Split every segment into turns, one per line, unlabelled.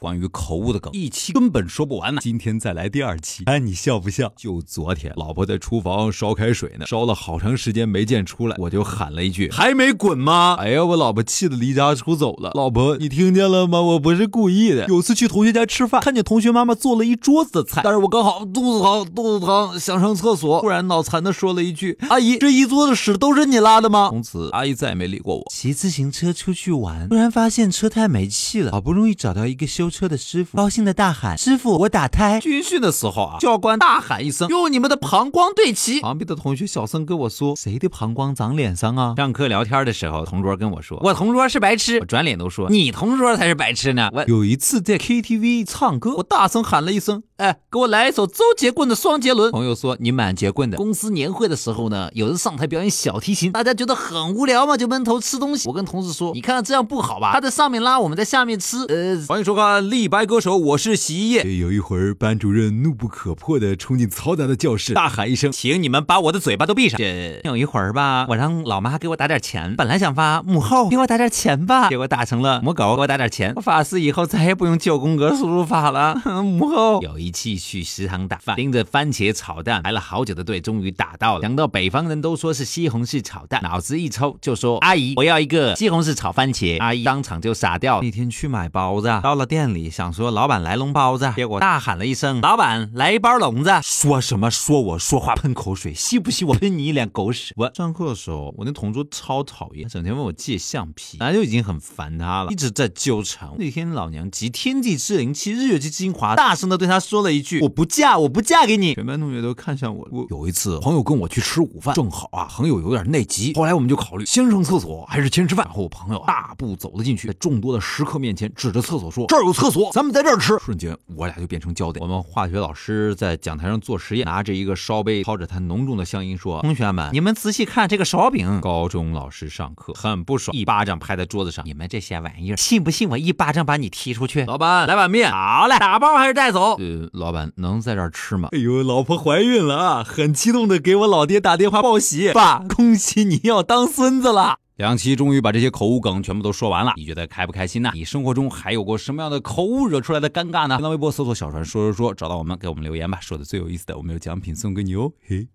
关于口误的梗，一期根本说不完呢。今天再来第二期，哎你笑不笑？就昨天，老婆在厨房烧开水呢，烧了好长时间没见出来，我就喊了一句：“还没滚吗？”哎呀，我老婆气得离家出走了。老婆，你听见了吗？我不是故意的。有次去同学家吃饭，看见同学妈妈做了一桌子的菜，但是我刚好肚子疼，肚子疼想上厕所，突然脑残的说了一句：“阿姨，这一桌子屎都是你拉的吗？”从此，阿姨再也没理过我。骑自行车出去玩，突然发现车胎没气了，好不容易找到一个修车的师傅，高兴的大喊：“师傅，我打胎！”军训的时候啊，教官大喊一声：“用你们的膀胱对齐！”旁边的同学小声跟我说：“谁的膀胱长脸上啊？”上课聊天的时候，同桌跟我说：“我同桌是白痴。”我转脸都说：“你同桌才是白痴呢。”我有一次在 KTV 唱歌，我大声喊了一声：“哎，给我来一首周杰棍的《双杰伦》。”朋友说：“你满杰棍的。”公司年会的时候呢，有人上台表演小提琴，大家觉得很无聊嘛，就闷头吃东西。我跟同事说：“你看这样不好吧？他在上面拉，我们在下面吃。”呃，欢迎收看《立白歌手》，我是洗衣液。有一会儿，班主任怒不可破的冲进嘈杂的教室，大喊一声：“请你们把我的嘴巴都闭上！”这有一会儿吧，我让老妈给我打点钱，本来想发母后给我打点钱吧，结果打成了母狗给我打点钱。我发誓以后再也不用九宫格输入法了。母后有一期去食堂打饭，盯着番茄炒蛋排了好久的队，终于打到了。想到北方人都说是西红柿炒蛋，脑子一抽就说：“阿姨，我要一个西红柿炒番茄。”阿姨当场就傻掉。那天去买包子，到了店里想说：“老板来笼包子。”结果大喊了一声：“老板来一包笼子！”说什么说我说话喷口水，吸不吸我喷你一脸狗屎？我上课的时候，我那同桌超讨厌，整天问我借橡皮，本来就已经很烦他了，一直在纠缠。那天老娘集天地之灵气，日月之精华，大声的对他说了一句：“我不嫁，我不嫁给你。”全班同学都看向我。我有一次，朋友跟我去吃午饭，正好啊，朋友有点内急。后来我们就考虑先上厕所还是先吃饭。然后我朋友大步走了进去，在众多的食客面前指着厕所说：“这儿有厕所，咱们在这儿吃。”瞬间，我俩就变成焦点。我们化学老师在讲台上做实验，拿着一个烧杯，操着他浓重的乡音说：“同学们，你们仔细看这个烧饼。”高中老师上课很不爽，一巴掌拍在桌子上：“你们这些玩意儿，信不信我一巴掌把你踢出去？”老板，来碗面。好嘞，打包还是带走？呃，老板能在这儿吃吗？哎呦，老婆怀孕了啊，很激动的给我老爹打电话报喜：“爸，恭喜你要当孙子了。”两期终于把这些口误梗全部都说完了，你觉得开不开心呢？你生活中还有过什么样的口误惹出来的尴尬呢？新浪微博搜索“小船说说说”，找到我们，给我们留言吧。说的最有意思的，我们有奖品送给你哦。嘿，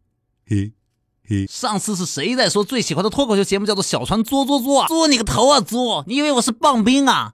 嘿，嘿。上次是谁在说最喜欢的脱口秀节目叫做“小船作作作”？作你个头啊！作！你以为我是棒冰啊？